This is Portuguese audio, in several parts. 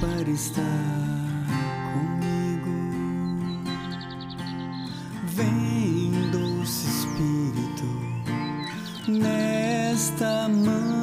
para estar comigo. Vem, doce Espírito, nesta manhã,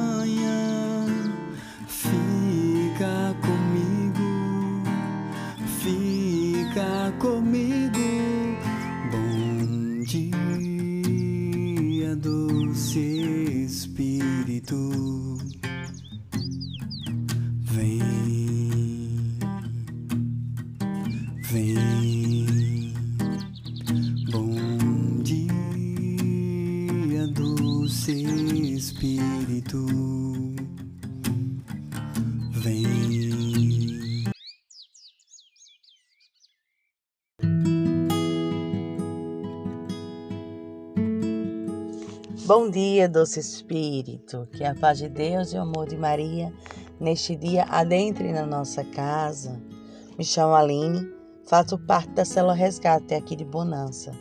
Bom dia, doce Espírito. Que a paz de Deus e o amor de Maria neste dia adentre na nossa casa. Me chamo Aline, faço parte da célula Resgate aqui de Bonança.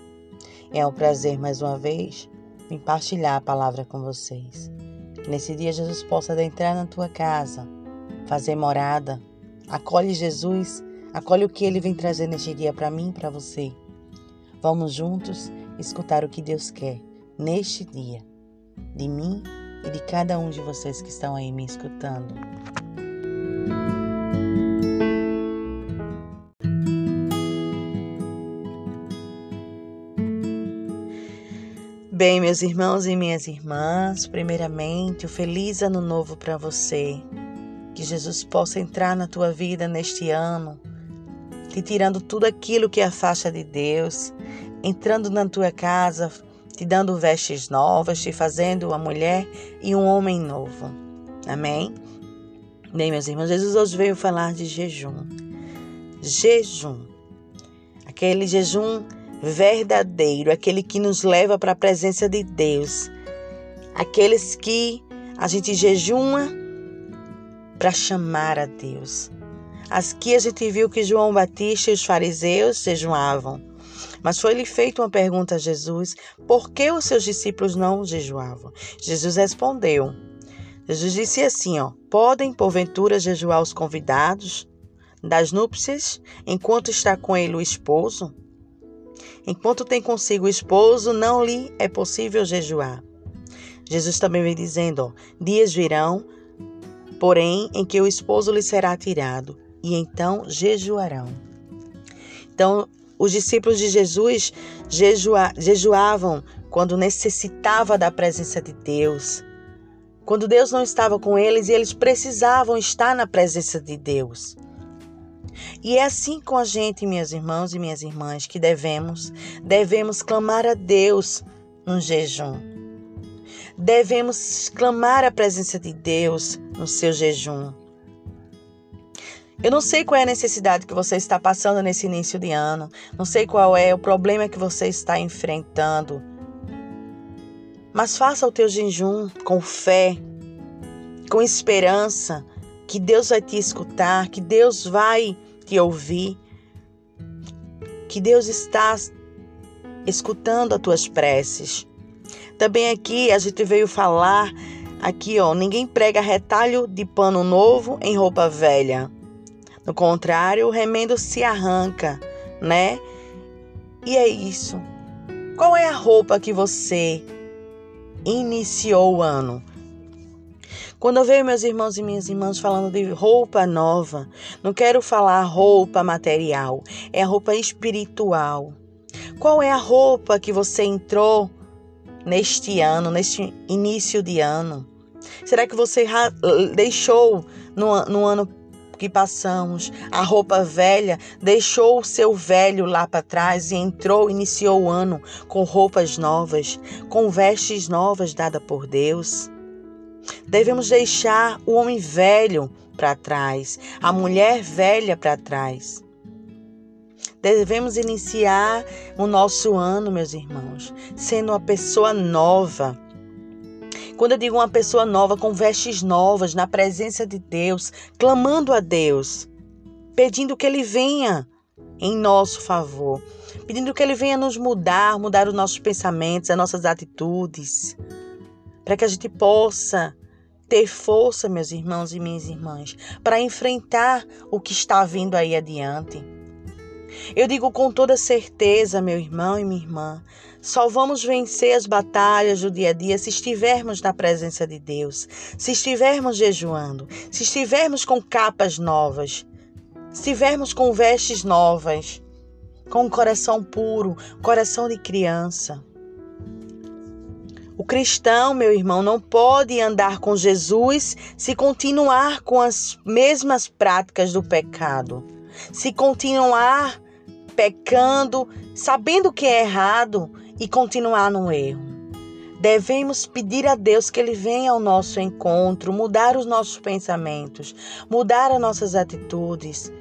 É um prazer mais uma vez me partilhar a palavra com vocês. Que nesse dia Jesus possa adentrar na tua casa, fazer morada. Acolhe Jesus, acolhe o que ele vem trazer neste dia para mim e para você. Vamos juntos escutar o que Deus quer neste dia, de mim e de cada um de vocês que estão aí me escutando. Bem, meus irmãos e minhas irmãs, primeiramente, um feliz ano novo para você. Que Jesus possa entrar na tua vida neste ano, te tirando tudo aquilo que afasta de Deus, entrando na tua casa, te dando vestes novas, te fazendo uma mulher e um homem novo. Amém? Bem, meus irmãos, Jesus hoje veio falar de jejum. Jejum. Aquele jejum verdadeiro, aquele que nos leva para a presença de Deus. Aqueles que a gente jejuma para chamar a Deus. Aqui a gente viu que João Batista e os fariseus jejuavam. Mas foi-lhe feita uma pergunta a Jesus: por que os seus discípulos não jejuavam? Jesus respondeu. Jesus disse assim: ó, podem porventura jejuar os convidados das núpcias enquanto está com ele o esposo? Enquanto tem consigo o esposo, não lhe é possível jejuar. Jesus também vem dizendo: ó, dias virão, porém, em que o esposo lhe será tirado, e então jejuarão. Então, os discípulos de Jesus jejua, jejuavam quando necessitava da presença de Deus. Quando Deus não estava com eles eles precisavam estar na presença de Deus. E é assim com a gente, meus irmãos e minhas irmãs, que devemos, devemos clamar a Deus no jejum. Devemos clamar a presença de Deus no seu jejum. Eu não sei qual é a necessidade que você está passando nesse início de ano, não sei qual é o problema que você está enfrentando. Mas faça o teu jejum com fé, com esperança, que Deus vai te escutar, que Deus vai te ouvir, que Deus está escutando as tuas preces. Também aqui a gente veio falar aqui, ó, ninguém prega retalho de pano novo em roupa velha. No contrário, o remendo se arranca, né? E é isso. Qual é a roupa que você iniciou o ano? Quando eu vejo meus irmãos e minhas irmãs falando de roupa nova, não quero falar roupa material, é a roupa espiritual. Qual é a roupa que você entrou neste ano, neste início de ano? Será que você deixou no, no ano que passamos, a roupa velha deixou o seu velho lá para trás e entrou, iniciou o ano com roupas novas, com vestes novas dadas por Deus? Devemos deixar o homem velho para trás, a mulher velha para trás. Devemos iniciar o nosso ano, meus irmãos, sendo uma pessoa nova. Quando eu digo uma pessoa nova, com vestes novas, na presença de Deus, clamando a Deus, pedindo que Ele venha em nosso favor, pedindo que Ele venha nos mudar, mudar os nossos pensamentos, as nossas atitudes, para que a gente possa ter força, meus irmãos e minhas irmãs, para enfrentar o que está vindo aí adiante. Eu digo com toda certeza, meu irmão e minha irmã, só vamos vencer as batalhas do dia a dia se estivermos na presença de Deus, se estivermos jejuando, se estivermos com capas novas, se estivermos com vestes novas, com um coração puro, coração de criança. O cristão, meu irmão, não pode andar com Jesus se continuar com as mesmas práticas do pecado, se continuar pecando, sabendo que é errado e continuar no erro. Devemos pedir a Deus que Ele venha ao nosso encontro, mudar os nossos pensamentos, mudar as nossas atitudes.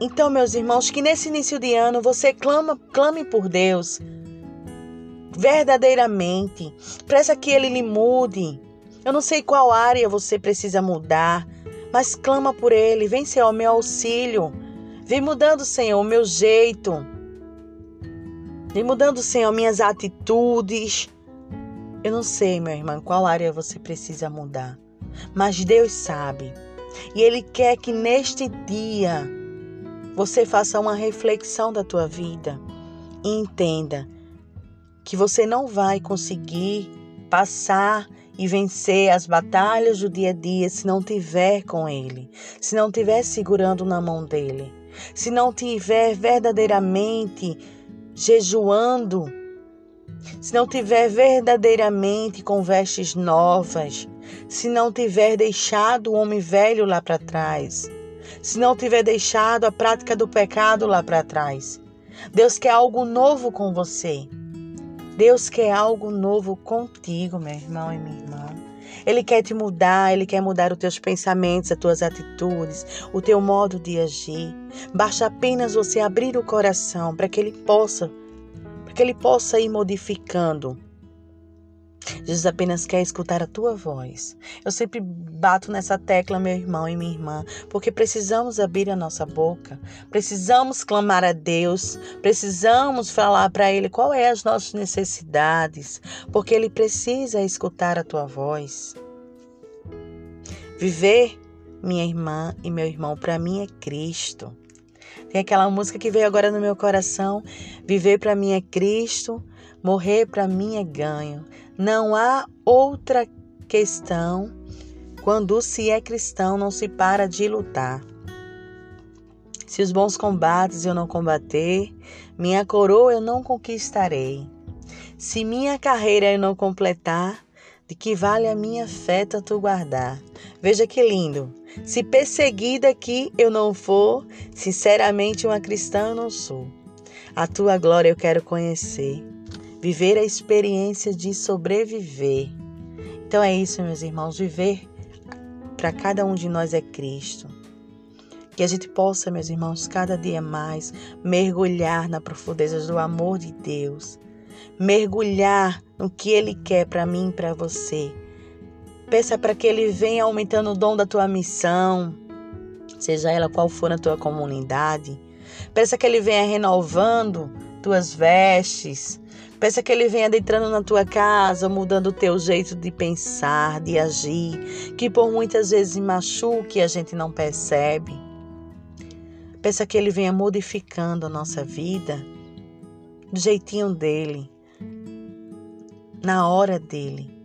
Então, meus irmãos, que nesse início de ano você clama, clame por Deus verdadeiramente. Peça que Ele lhe mude. Eu não sei qual área você precisa mudar, mas clama por Ele. Vem, Senhor, meu auxílio. Vem mudando, Senhor, o meu jeito. Vem mudando, Senhor, minhas atitudes. Eu não sei, meu irmão, qual área você precisa mudar, mas Deus sabe. E Ele quer que neste dia você faça uma reflexão da tua vida e entenda que você não vai conseguir passar e vencer as batalhas do dia a dia se não tiver com ele, se não tiver segurando na mão dele, se não tiver verdadeiramente jejuando, se não tiver verdadeiramente com vestes novas, se não tiver deixado o homem velho lá para trás, se não tiver deixado a prática do pecado lá para trás. Deus quer algo novo com você. Deus quer algo novo contigo, meu irmão e minha irmã. Ele quer te mudar, ele quer mudar os teus pensamentos, as tuas atitudes, o teu modo de agir. Basta apenas você abrir o coração para que ele possa, para que ele possa ir modificando Jesus apenas quer escutar a tua voz. Eu sempre bato nessa tecla, meu irmão e minha irmã, porque precisamos abrir a nossa boca, precisamos clamar a Deus, precisamos falar para Ele qual é as nossas necessidades, porque Ele precisa escutar a tua voz. Viver, minha irmã e meu irmão, para mim é Cristo. Tem aquela música que veio agora no meu coração: Viver para mim é Cristo, morrer para mim é ganho. Não há outra questão quando se é cristão, não se para de lutar. Se os bons combates eu não combater, minha coroa eu não conquistarei. Se minha carreira eu não completar, de que vale a minha fé tu guardar? Veja que lindo. Se perseguida que eu não for, sinceramente uma cristã eu não sou. A tua glória eu quero conhecer viver a experiência de sobreviver. Então é isso, meus irmãos, viver para cada um de nós é Cristo. Que a gente possa, meus irmãos, cada dia mais mergulhar na profundeza do amor de Deus, mergulhar no que Ele quer para mim e para você. Peça para que Ele venha aumentando o dom da tua missão, seja ela qual for na tua comunidade. Peça que Ele venha renovando tuas vestes, Peça que Ele venha entrando na tua casa, mudando o teu jeito de pensar, de agir, que por muitas vezes machuque e a gente não percebe. Peça que Ele venha modificando a nossa vida do jeitinho dele, na hora dele.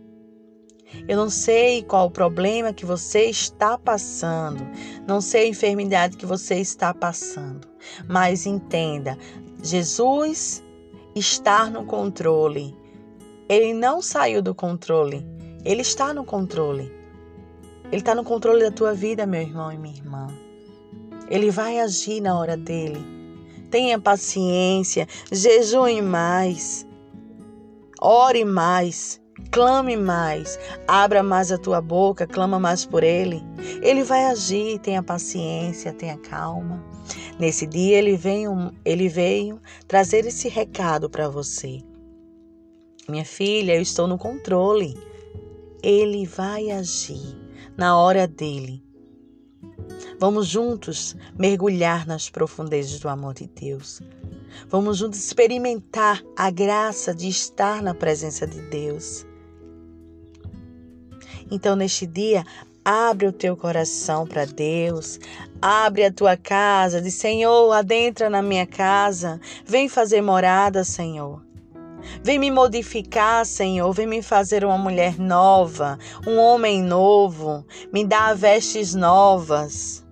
Eu não sei qual o problema que você está passando, não sei a enfermidade que você está passando, mas entenda, Jesus estar no controle. Ele não saiu do controle. Ele está no controle. Ele está no controle da tua vida, meu irmão e minha irmã. Ele vai agir na hora dele. Tenha paciência, jejue mais, ore mais, clame mais, abra mais a tua boca, clama mais por ele. Ele vai agir, tenha paciência, tenha calma. Nesse dia ele veio, ele veio trazer esse recado para você. Minha filha, eu estou no controle. Ele vai agir na hora dele. Vamos juntos mergulhar nas profundezas do amor de Deus. Vamos juntos experimentar a graça de estar na presença de Deus. Então, neste dia, abre o teu coração para Deus, abre a tua casa, diz: Senhor, adentra na minha casa, vem fazer morada, Senhor. Vem me modificar, Senhor. Vem me fazer uma mulher nova, um homem novo. Me dá vestes novas.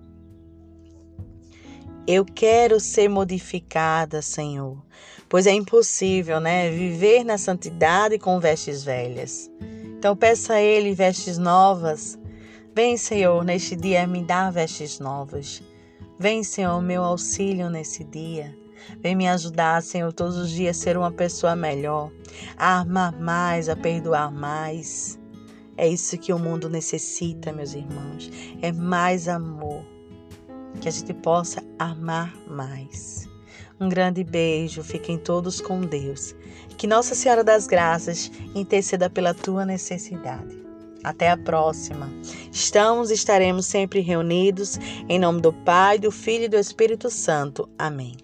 Eu quero ser modificada, Senhor, pois é impossível, né, viver na santidade com vestes velhas. Então peça a Ele vestes novas. Vem, Senhor, neste dia me dá vestes novas. Vem, Senhor, meu auxílio nesse dia. Vem me ajudar, Senhor, todos os dias a ser uma pessoa melhor, a amar mais, a perdoar mais. É isso que o mundo necessita, meus irmãos. É mais amor. Que a gente possa amar mais. Um grande beijo, fiquem todos com Deus. Que Nossa Senhora das Graças interceda pela tua necessidade. Até a próxima. Estamos e estaremos sempre reunidos em nome do Pai, do Filho e do Espírito Santo. Amém.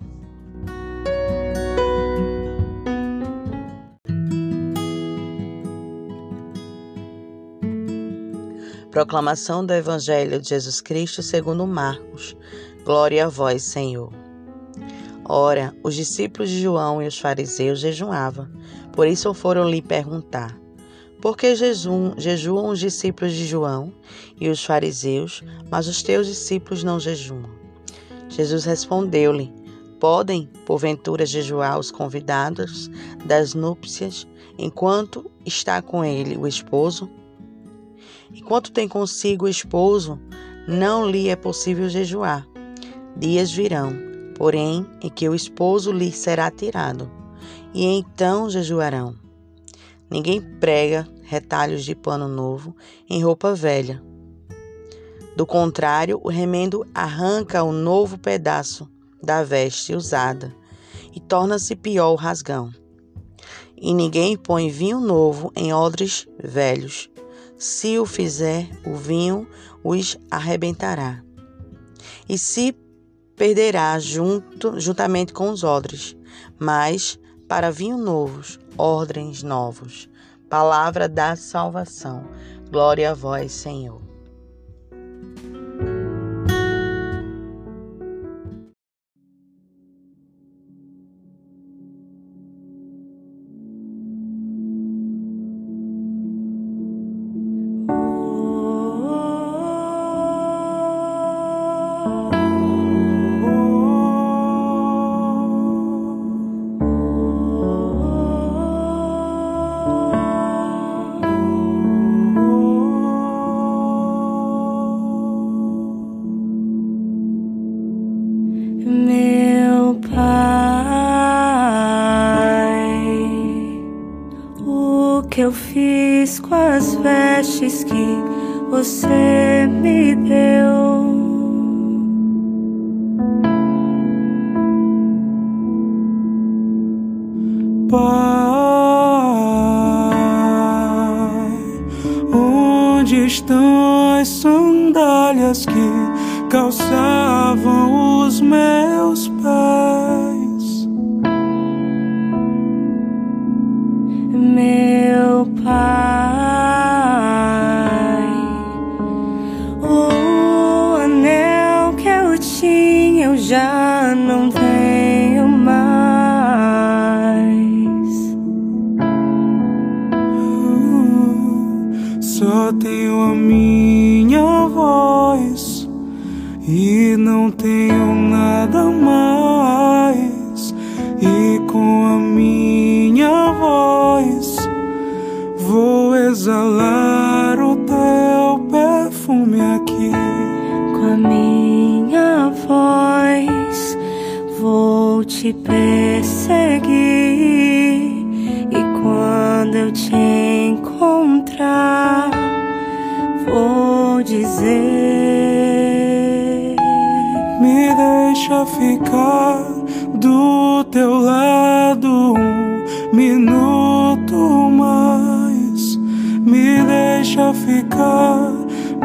Proclamação do Evangelho de Jesus Cristo segundo Marcos. Glória a vós, Senhor. Ora, os discípulos de João e os fariseus jejuavam. Por isso foram lhe perguntar: Por que jejum, jejuam os discípulos de João e os fariseus, mas os teus discípulos não jejuam? Jesus respondeu-lhe: Podem, porventura, jejuar os convidados das núpcias enquanto está com ele o esposo? Enquanto tem consigo o esposo, não lhe é possível jejuar. Dias virão, porém, em que o esposo lhe será tirado, e então jejuarão. Ninguém prega retalhos de pano novo em roupa velha. Do contrário, o remendo arranca o novo pedaço da veste usada e torna-se pior o rasgão. E ninguém põe vinho novo em odres velhos, se o fizer, o vinho os arrebentará. E se perderá junto, juntamente com os odres, mas para vinho novos, ordens novos. Palavra da salvação. Glória a vós, Senhor. Com as vestes que você me deu. Pai, onde estão as sandálias que calçavam os meus pés? Já não tenho te perseguir. E quando eu te encontrar, vou dizer: Me deixa ficar do teu lado um minuto mais me deixa ficar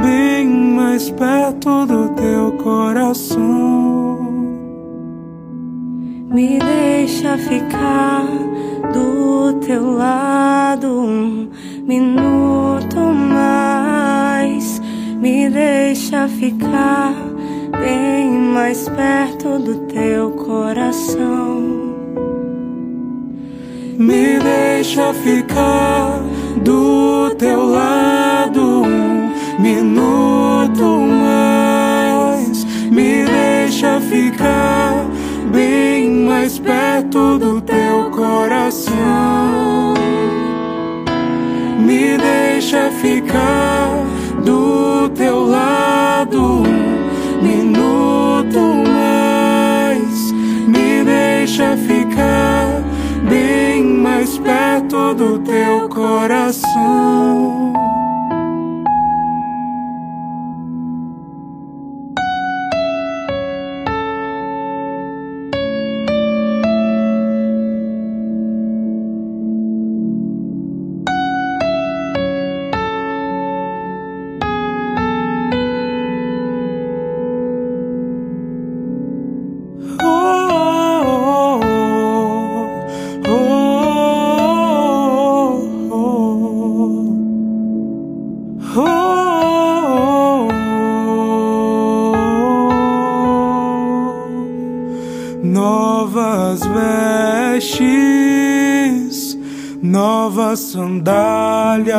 bem mais perto do teu coração. Me deixa ficar do teu lado um minuto mais. Me deixa ficar bem mais perto do teu coração. Me deixa ficar do teu lado um minuto mais. Me deixa ficar bem mais perto do teu coração. Me deixa ficar do teu lado um minuto mais. Me deixa ficar bem mais perto do teu coração.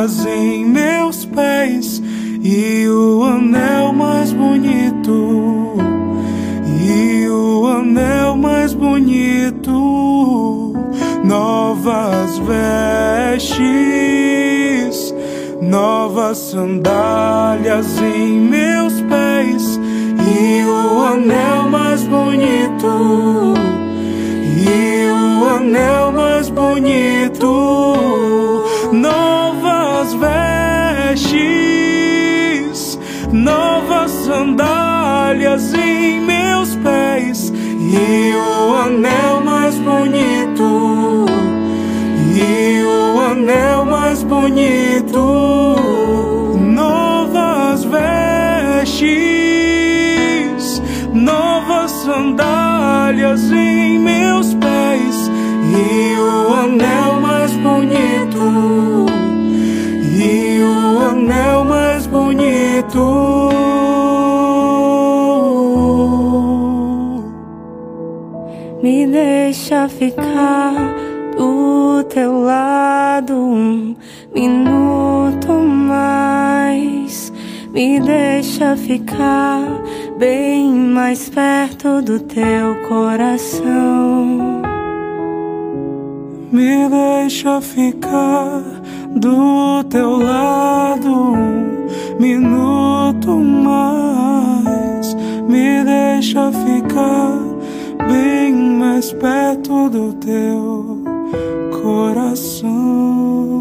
Em meus pés e o anel mais bonito, e o anel mais bonito, novas vestes, novas sandálias em meus pés e o anel mais bonito, e o anel mais bonito, sandálias em meus pés, e o anel mais bonito, e o anel mais bonito, novas vestes, novas sandálias em meus pés, e o anel mais bonito, e o anel mais bonito. Deixa ficar do teu lado um minuto mais. Me deixa ficar bem mais perto do teu coração. Me deixa ficar do teu lado um minuto mais. Me deixa ficar bem mais perto do teu coração.